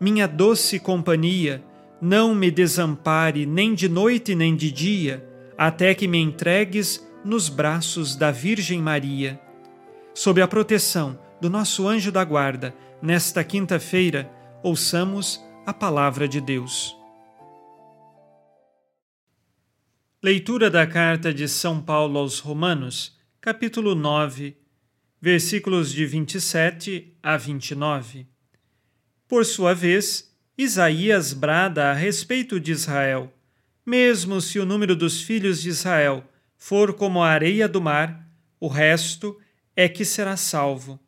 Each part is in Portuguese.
minha doce companhia, não me desampare nem de noite nem de dia, até que me entregues nos braços da Virgem Maria. Sob a proteção do nosso anjo da guarda, nesta quinta-feira, ouçamos a palavra de Deus. Leitura da carta de São Paulo aos Romanos, capítulo 9, versículos de 27 a 29. Por sua vez, Isaías brada a respeito de Israel, mesmo se o número dos filhos de Israel for como a areia do mar, o resto é que será salvo.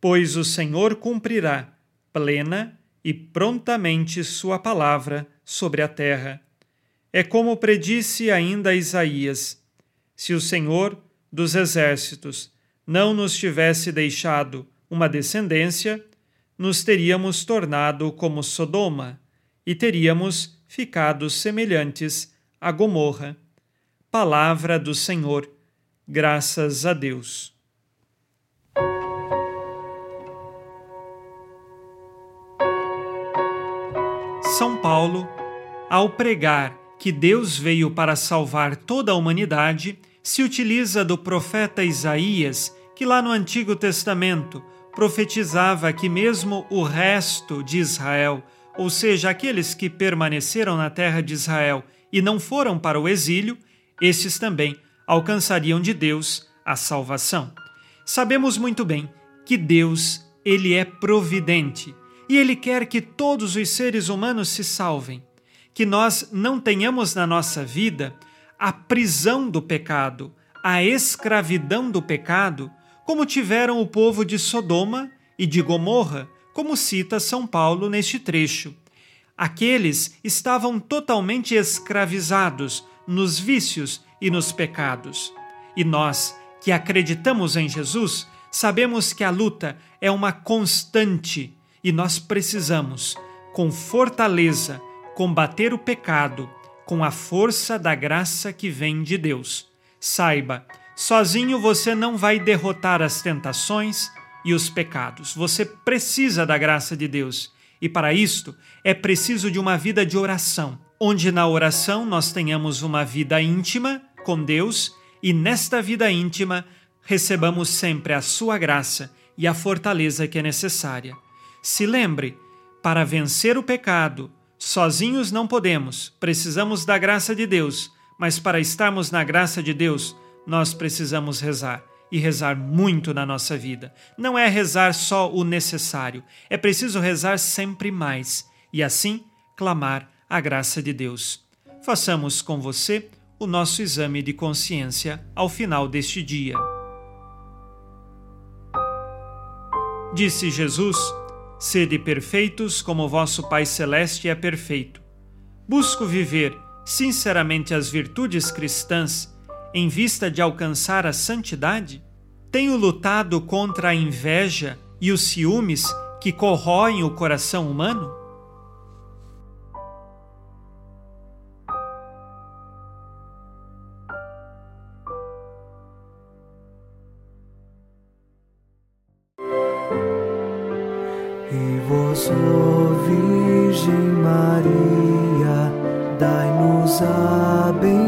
Pois o Senhor cumprirá plena e prontamente sua palavra sobre a terra. É como predisse ainda Isaías: se o Senhor dos exércitos não nos tivesse deixado uma descendência, nos teríamos tornado como Sodoma e teríamos ficado semelhantes a Gomorra. Palavra do Senhor, graças a Deus. São Paulo, ao pregar que Deus veio para salvar toda a humanidade, se utiliza do profeta Isaías, que lá no Antigo Testamento profetizava que mesmo o resto de Israel, ou seja, aqueles que permaneceram na terra de Israel e não foram para o exílio, estes também alcançariam de Deus a salvação. Sabemos muito bem que Deus, ele é providente e ele quer que todos os seres humanos se salvem, que nós não tenhamos na nossa vida a prisão do pecado, a escravidão do pecado, como tiveram o povo de Sodoma e de Gomorra, como cita São Paulo neste trecho. Aqueles estavam totalmente escravizados nos vícios e nos pecados. E nós, que acreditamos em Jesus, sabemos que a luta é uma constante e nós precisamos, com fortaleza, combater o pecado com a força da graça que vem de Deus. Saiba, sozinho você não vai derrotar as tentações e os pecados. Você precisa da graça de Deus. E para isto é preciso de uma vida de oração onde na oração nós tenhamos uma vida íntima com Deus e nesta vida íntima recebamos sempre a sua graça e a fortaleza que é necessária. Se lembre, para vencer o pecado, sozinhos não podemos, precisamos da graça de Deus, mas para estarmos na graça de Deus, nós precisamos rezar e rezar muito na nossa vida. Não é rezar só o necessário, é preciso rezar sempre mais e assim clamar a graça de Deus. Façamos com você o nosso exame de consciência ao final deste dia. Disse Jesus: Sede perfeitos como vosso Pai Celeste é perfeito. Busco viver sinceramente as virtudes cristãs em vista de alcançar a santidade? Tenho lutado contra a inveja e os ciúmes que corroem o coração humano? E vós, Virgem Maria, dai-nos a bem.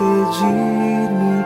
despedir-me.